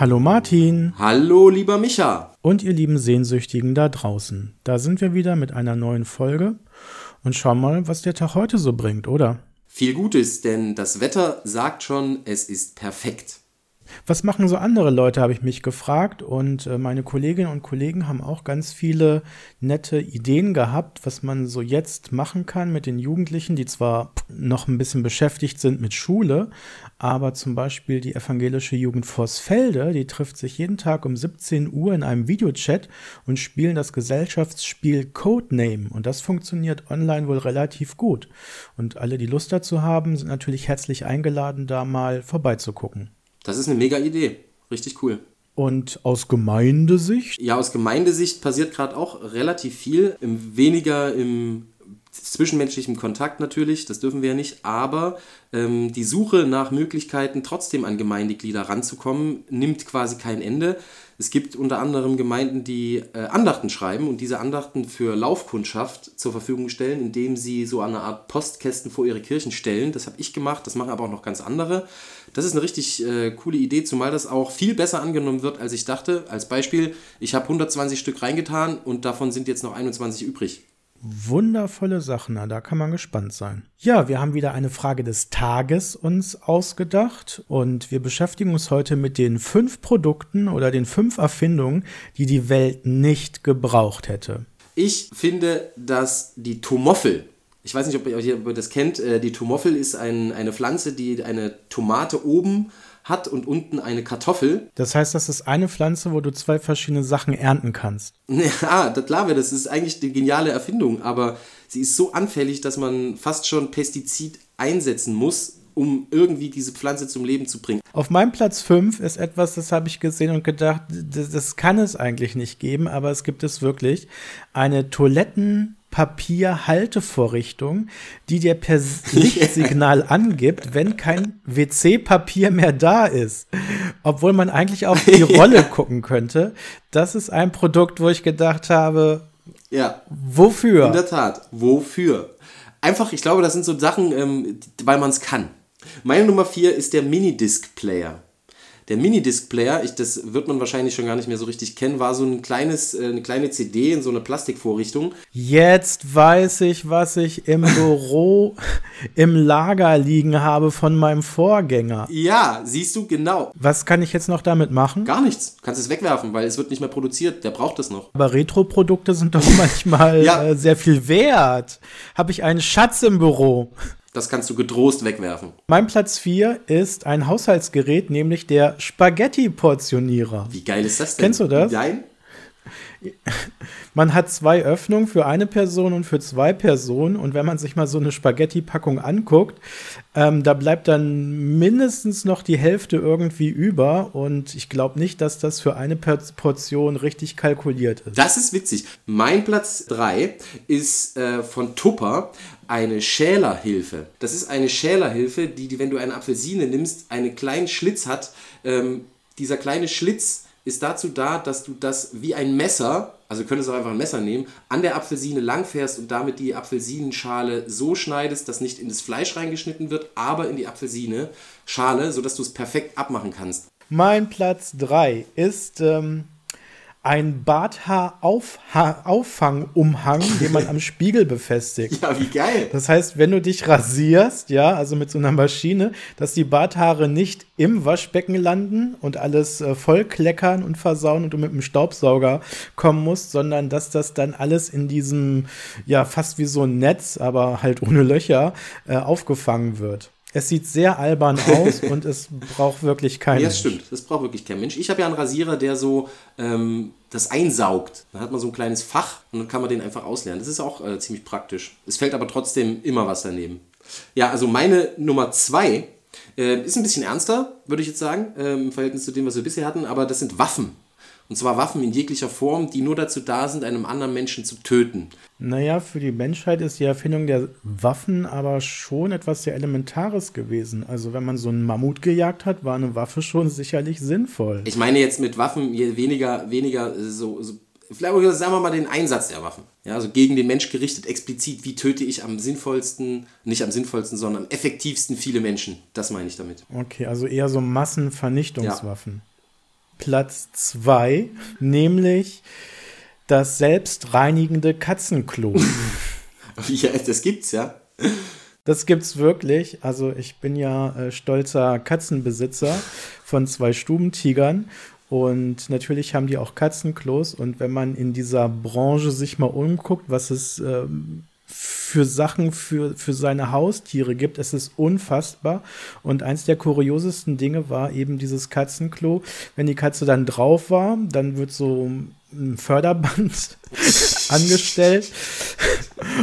Hallo Martin. Hallo lieber Micha. Und ihr lieben Sehnsüchtigen da draußen. Da sind wir wieder mit einer neuen Folge und schauen mal, was der Tag heute so bringt, oder? Viel Gutes, denn das Wetter sagt schon, es ist perfekt. Was machen so andere Leute, habe ich mich gefragt. Und äh, meine Kolleginnen und Kollegen haben auch ganz viele nette Ideen gehabt, was man so jetzt machen kann mit den Jugendlichen, die zwar noch ein bisschen beschäftigt sind mit Schule, aber zum Beispiel die evangelische Jugend Vorsfelde, die trifft sich jeden Tag um 17 Uhr in einem Videochat und spielen das Gesellschaftsspiel Codename. Und das funktioniert online wohl relativ gut. Und alle, die Lust dazu haben, sind natürlich herzlich eingeladen, da mal vorbeizugucken. Das ist eine mega Idee. Richtig cool. Und aus Gemeindesicht? Ja, aus Gemeindesicht passiert gerade auch relativ viel. Im, weniger im zwischenmenschlichen Kontakt natürlich, das dürfen wir ja nicht, aber ähm, die Suche nach Möglichkeiten, trotzdem an Gemeindeglieder ranzukommen, nimmt quasi kein Ende. Es gibt unter anderem Gemeinden, die äh, Andachten schreiben und diese Andachten für Laufkundschaft zur Verfügung stellen, indem sie so eine Art Postkästen vor ihre Kirchen stellen. Das habe ich gemacht, das machen aber auch noch ganz andere. Das ist eine richtig äh, coole Idee, zumal das auch viel besser angenommen wird, als ich dachte. Als Beispiel, ich habe 120 Stück reingetan und davon sind jetzt noch 21 übrig. Wundervolle Sachen, da kann man gespannt sein. Ja, wir haben wieder eine Frage des Tages uns ausgedacht und wir beschäftigen uns heute mit den fünf Produkten oder den fünf Erfindungen, die die Welt nicht gebraucht hätte. Ich finde, dass die Tomoffel, ich weiß nicht, ob ihr, das kennt, äh, die Tomoffel ist ein, eine Pflanze, die eine Tomate oben hat und unten eine Kartoffel. Das heißt, das ist eine Pflanze, wo du zwei verschiedene Sachen ernten kannst. Ja, das klar, das ist eigentlich eine geniale Erfindung, aber sie ist so anfällig, dass man fast schon Pestizid einsetzen muss, um irgendwie diese Pflanze zum Leben zu bringen. Auf meinem Platz 5 ist etwas, das habe ich gesehen und gedacht, das, das, kann es eigentlich nicht geben, aber es gibt es wirklich. Eine Toiletten- Papierhaltevorrichtung, die dir per Lichtsignal angibt, wenn kein WC-Papier mehr da ist. Obwohl man eigentlich auf die Rolle gucken könnte. Das ist ein Produkt, wo ich gedacht habe, ja. Wofür? In der Tat, wofür? Einfach, ich glaube, das sind so Sachen, ähm, weil man es kann. Meine Nummer 4 ist der Minidisc-Player. Der Minidisc-Player, das wird man wahrscheinlich schon gar nicht mehr so richtig kennen, war so ein kleines, äh, eine kleine CD in so einer Plastikvorrichtung. Jetzt weiß ich, was ich im Büro im Lager liegen habe von meinem Vorgänger. Ja, siehst du, genau. Was kann ich jetzt noch damit machen? Gar nichts. Du kannst es wegwerfen, weil es wird nicht mehr produziert. Der braucht es noch. Aber Retro-Produkte sind doch manchmal ja. äh, sehr viel wert. Habe ich einen Schatz im Büro. Das kannst du getrost wegwerfen. Mein Platz 4 ist ein Haushaltsgerät, nämlich der Spaghetti-Portionierer. Wie geil ist das denn? Kennst du das? Nein. Man hat zwei Öffnungen für eine Person und für zwei Personen. Und wenn man sich mal so eine Spaghetti-Packung anguckt, ähm, da bleibt dann mindestens noch die Hälfte irgendwie über. Und ich glaube nicht, dass das für eine Portion richtig kalkuliert ist. Das ist witzig. Mein Platz 3 ist äh, von Tupper eine Schälerhilfe. Das ist eine Schälerhilfe, die, die wenn du eine Apfelsine nimmst, einen kleinen Schlitz hat. Ähm, dieser kleine Schlitz ist dazu da, dass du das wie ein Messer, also könntest du auch einfach ein Messer nehmen, an der Apfelsine langfährst und damit die Apfelsinenschale so schneidest, dass nicht in das Fleisch reingeschnitten wird, aber in die Apfelsine Schale, sodass du es perfekt abmachen kannst. Mein Platz 3 ist ähm, ein Barthaarauffangumhang, den man am Spiegel befestigt. Ja, wie geil. Das heißt, wenn du dich rasierst, ja, also mit so einer Maschine, dass die Barthaare nicht im Waschbecken landen und alles äh, voll kleckern und versauen und du mit dem Staubsauger kommen musst, sondern dass das dann alles in diesem, ja, fast wie so ein Netz, aber halt ohne Löcher, äh, aufgefangen wird. Es sieht sehr albern aus und es braucht wirklich kein Ja, das stimmt. Das braucht wirklich kein Mensch. Ich habe ja einen Rasierer, der so ähm, das einsaugt. Dann hat man so ein kleines Fach und dann kann man den einfach ausleeren. Das ist auch äh, ziemlich praktisch. Es fällt aber trotzdem immer was daneben. Ja, also meine Nummer zwei äh, ist ein bisschen ernster, würde ich jetzt sagen, äh, im Verhältnis zu dem, was wir bisher hatten, aber das sind Waffen. Und zwar Waffen in jeglicher Form, die nur dazu da sind, einem anderen Menschen zu töten. Naja, für die Menschheit ist die Erfindung der Waffen aber schon etwas sehr Elementares gewesen. Also wenn man so einen Mammut gejagt hat, war eine Waffe schon sicherlich sinnvoll. Ich meine jetzt mit Waffen weniger, weniger so, so vielleicht sagen wir mal den Einsatz der Waffen. Ja, also gegen den Mensch gerichtet, explizit, wie töte ich am sinnvollsten, nicht am sinnvollsten, sondern am effektivsten viele Menschen. Das meine ich damit. Okay, also eher so Massenvernichtungswaffen. Ja. Platz 2, nämlich das selbstreinigende Katzenklo. ja, das gibt's ja. Das gibt's wirklich. Also ich bin ja äh, stolzer Katzenbesitzer von zwei Stubentigern und natürlich haben die auch Katzenklos. Und wenn man in dieser Branche sich mal umguckt, was es ähm, für Sachen für, für seine Haustiere gibt, es ist unfassbar. Und eins der kuriosesten Dinge war eben dieses Katzenklo. Wenn die Katze dann drauf war, dann wird so ein Förderband angestellt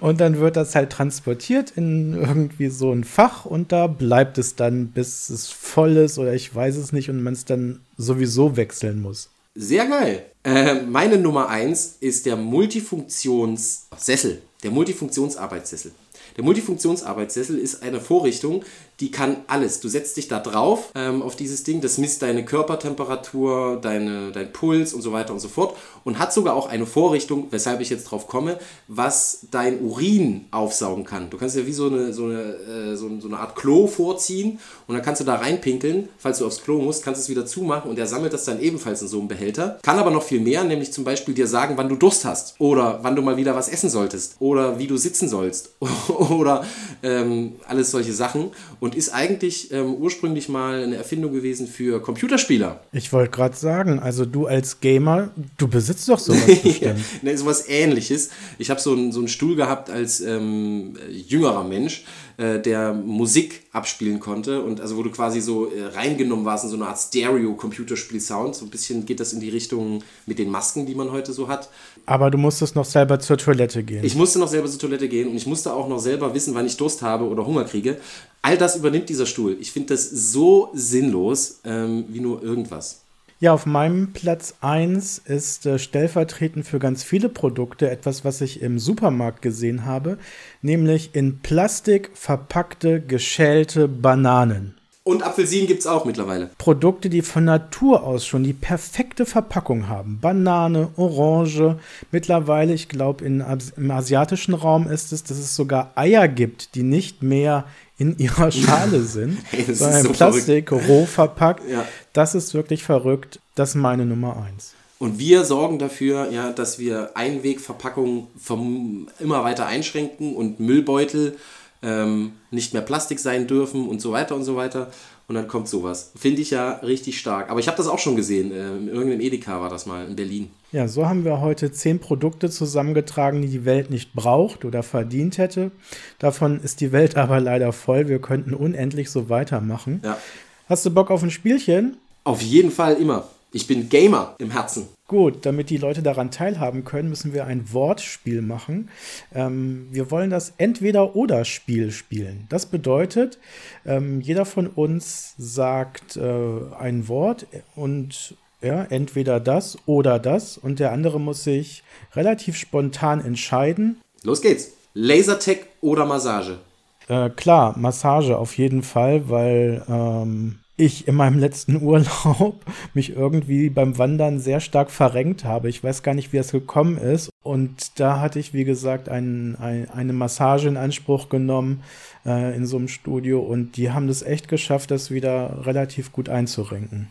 und dann wird das halt transportiert in irgendwie so ein Fach und da bleibt es dann, bis es voll ist oder ich weiß es nicht und man es dann sowieso wechseln muss. Sehr geil. Äh, meine Nummer eins ist der Multifunktionssessel, der Multifunktionsarbeitssessel. Der Multifunktionsarbeitssessel ist eine Vorrichtung, die kann alles. Du setzt dich da drauf ähm, auf dieses Ding, das misst deine Körpertemperatur, deine, dein Puls und so weiter und so fort und hat sogar auch eine Vorrichtung, weshalb ich jetzt drauf komme, was dein Urin aufsaugen kann. Du kannst ja wie so eine, so eine, äh, so, so eine Art Klo vorziehen und dann kannst du da reinpinkeln. Falls du aufs Klo musst, kannst du es wieder zumachen und der sammelt das dann ebenfalls in so einem Behälter. Kann aber noch viel mehr, nämlich zum Beispiel dir sagen, wann du Durst hast oder wann du mal wieder was essen solltest oder wie du sitzen sollst oder ähm, alles solche Sachen. Und und ist eigentlich ähm, ursprünglich mal eine Erfindung gewesen für Computerspieler. Ich wollte gerade sagen, also du als Gamer, du besitzt doch sowas ja, ne, sowas ähnliches. Ich habe so, ein, so einen Stuhl gehabt als ähm, jüngerer Mensch äh, der Musik abspielen konnte und also wo du quasi so äh, reingenommen warst in so eine Art Stereo-Computerspiel-Sound. So ein bisschen geht das in die Richtung mit den Masken, die man heute so hat. Aber du musstest noch selber zur Toilette gehen. Ich musste noch selber zur Toilette gehen und ich musste auch noch selber wissen, wann ich Durst habe oder Hunger kriege. All das übernimmt dieser Stuhl. Ich finde das so sinnlos ähm, wie nur irgendwas. Ja, auf meinem Platz 1 ist äh, stellvertretend für ganz viele Produkte etwas, was ich im Supermarkt gesehen habe, nämlich in Plastik verpackte, geschälte Bananen. Und Apfelsinen gibt es auch mittlerweile. Produkte, die von Natur aus schon die perfekte Verpackung haben. Banane, Orange. Mittlerweile, ich glaube, im asiatischen Raum ist es, dass es sogar Eier gibt, die nicht mehr in ihrer Schale sind, hey, sondern so Plastik, verrückt. roh verpackt. Ja. Das ist wirklich verrückt. Das ist meine Nummer eins. Und wir sorgen dafür, ja, dass wir Einwegverpackungen immer weiter einschränken und Müllbeutel ähm, nicht mehr Plastik sein dürfen und so weiter und so weiter. Und dann kommt sowas. Finde ich ja richtig stark. Aber ich habe das auch schon gesehen. Äh, in irgendeinem Edeka war das mal in Berlin. Ja, so haben wir heute zehn Produkte zusammengetragen, die die Welt nicht braucht oder verdient hätte. Davon ist die Welt aber leider voll. Wir könnten unendlich so weitermachen. Ja. Hast du Bock auf ein Spielchen? Auf jeden Fall immer. Ich bin Gamer im Herzen. Gut, damit die Leute daran teilhaben können, müssen wir ein Wortspiel machen. Ähm, wir wollen das Entweder-Oder-Spiel spielen. Das bedeutet, ähm, jeder von uns sagt äh, ein Wort und ja, entweder das oder das und der andere muss sich relativ spontan entscheiden. Los geht's. Lasertech oder Massage? Äh, klar, Massage auf jeden Fall, weil ähm, ich in meinem letzten Urlaub mich irgendwie beim Wandern sehr stark verrenkt habe. Ich weiß gar nicht, wie es gekommen ist. Und da hatte ich, wie gesagt, ein, ein, eine Massage in Anspruch genommen äh, in so einem Studio. Und die haben das echt geschafft, das wieder relativ gut einzurenken.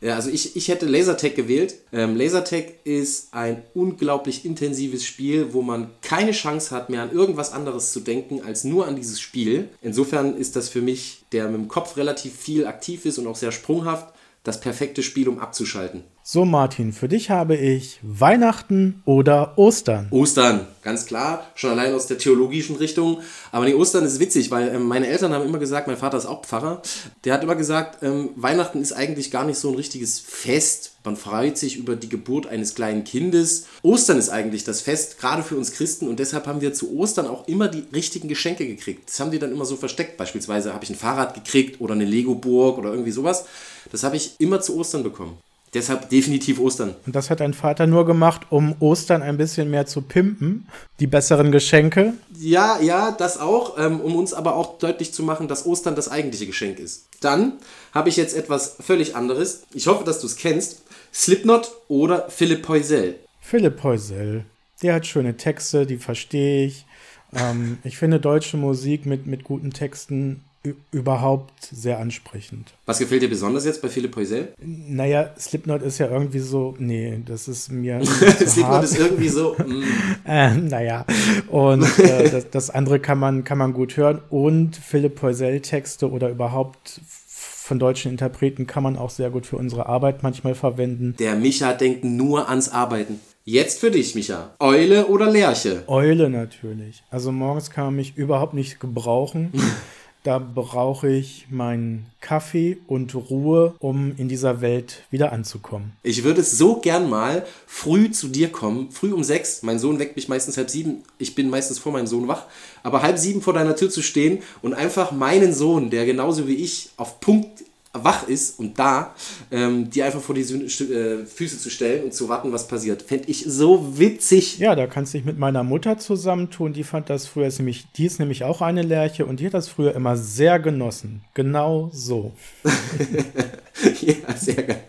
Ja, also ich, ich hätte Lasertag gewählt. Ähm, Lasertag ist ein unglaublich intensives Spiel, wo man keine Chance hat, mehr an irgendwas anderes zu denken, als nur an dieses Spiel. Insofern ist das für mich, der mit dem Kopf relativ viel aktiv ist und auch sehr sprunghaft, das perfekte Spiel, um abzuschalten. So, Martin, für dich habe ich Weihnachten oder Ostern. Ostern, ganz klar, schon allein aus der theologischen Richtung. Aber nee, Ostern ist witzig, weil ähm, meine Eltern haben immer gesagt, mein Vater ist auch Pfarrer, der hat immer gesagt, ähm, Weihnachten ist eigentlich gar nicht so ein richtiges Fest. Man freut sich über die Geburt eines kleinen Kindes. Ostern ist eigentlich das Fest, gerade für uns Christen. Und deshalb haben wir zu Ostern auch immer die richtigen Geschenke gekriegt. Das haben die dann immer so versteckt. Beispielsweise habe ich ein Fahrrad gekriegt oder eine Lego-Burg oder irgendwie sowas. Das habe ich immer zu Ostern bekommen. Deshalb definitiv Ostern. Und das hat dein Vater nur gemacht, um Ostern ein bisschen mehr zu pimpen, die besseren Geschenke. Ja, ja, das auch, ähm, um uns aber auch deutlich zu machen, dass Ostern das eigentliche Geschenk ist. Dann habe ich jetzt etwas völlig anderes. Ich hoffe, dass du es kennst. Slipknot oder Philipp Poisel. Philipp Poisel. Der hat schöne Texte, die verstehe ich. Ähm, ich finde deutsche Musik mit, mit guten Texten überhaupt sehr ansprechend. Was gefällt dir besonders jetzt bei Philipp Heusel? Naja, Slipknot ist ja irgendwie so, nee, das ist mir. Slipknot ist irgendwie so. Mm. äh, naja, und äh, das, das, andere kann man, kann man gut hören. Und Philipp Heusel-Texte oder überhaupt von deutschen Interpreten kann man auch sehr gut für unsere Arbeit manchmal verwenden. Der Micha denkt nur ans Arbeiten. Jetzt für dich, Micha. Eule oder Lerche? Eule natürlich. Also morgens kann man mich überhaupt nicht gebrauchen. Da brauche ich meinen Kaffee und Ruhe, um in dieser Welt wieder anzukommen. Ich würde so gern mal früh zu dir kommen, früh um sechs. Mein Sohn weckt mich meistens halb sieben. Ich bin meistens vor meinem Sohn wach. Aber halb sieben vor deiner Tür zu stehen und einfach meinen Sohn, der genauso wie ich auf Punkt wach ist und da, ähm, die einfach vor die äh, Füße zu stellen und zu warten, was passiert. Fände ich so witzig. Ja, da kannst du dich mit meiner Mutter zusammentun. Die fand das früher, ist nämlich, die ist nämlich auch eine Lerche und die hat das früher immer sehr genossen. Genau so. ja, sehr geil.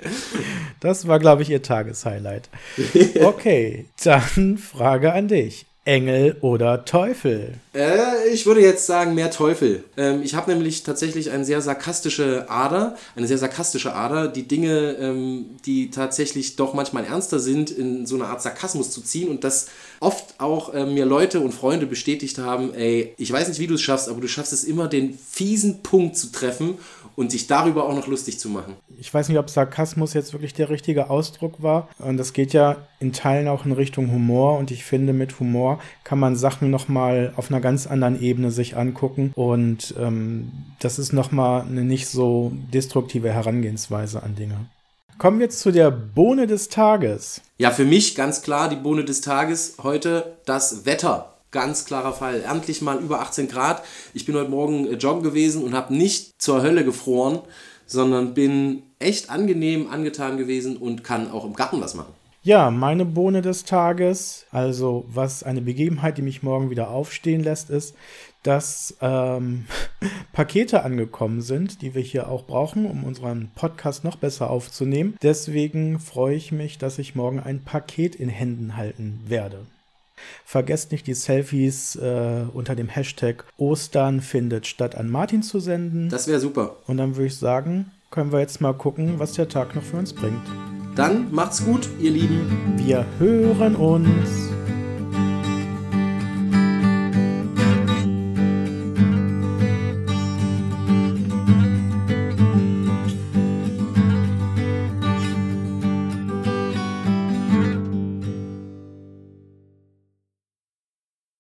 Das war, glaube ich, ihr Tageshighlight. Okay, dann Frage an dich. Engel oder Teufel? Äh, ich würde jetzt sagen mehr Teufel. Ähm, ich habe nämlich tatsächlich eine sehr sarkastische Ader, eine sehr sarkastische Ader, die Dinge, ähm, die tatsächlich doch manchmal ernster sind, in so eine Art Sarkasmus zu ziehen und das oft auch äh, mir Leute und Freunde bestätigt haben, ey, ich weiß nicht, wie du es schaffst, aber du schaffst es immer, den fiesen Punkt zu treffen und sich darüber auch noch lustig zu machen. Ich weiß nicht, ob Sarkasmus jetzt wirklich der richtige Ausdruck war. Und das geht ja in Teilen auch in Richtung Humor. Und ich finde, mit Humor kann man Sachen nochmal auf einer ganz anderen Ebene sich angucken. Und ähm, das ist nochmal eine nicht so destruktive Herangehensweise an Dinge. Kommen wir jetzt zu der Bohne des Tages. Ja, für mich ganz klar die Bohne des Tages heute das Wetter. Ganz klarer Fall. Endlich mal über 18 Grad. Ich bin heute Morgen äh, joggen gewesen und habe nicht zur Hölle gefroren, sondern bin echt angenehm angetan gewesen und kann auch im Garten was machen. Ja, meine Bohne des Tages, also was eine Begebenheit, die mich morgen wieder aufstehen lässt, ist, dass ähm, Pakete angekommen sind, die wir hier auch brauchen, um unseren Podcast noch besser aufzunehmen. Deswegen freue ich mich, dass ich morgen ein Paket in Händen halten werde. Vergesst nicht, die Selfies äh, unter dem Hashtag Ostern findet statt an Martin zu senden. Das wäre super. Und dann würde ich sagen, können wir jetzt mal gucken, was der Tag noch für uns bringt. Dann macht's gut, ihr Lieben. Wir hören uns.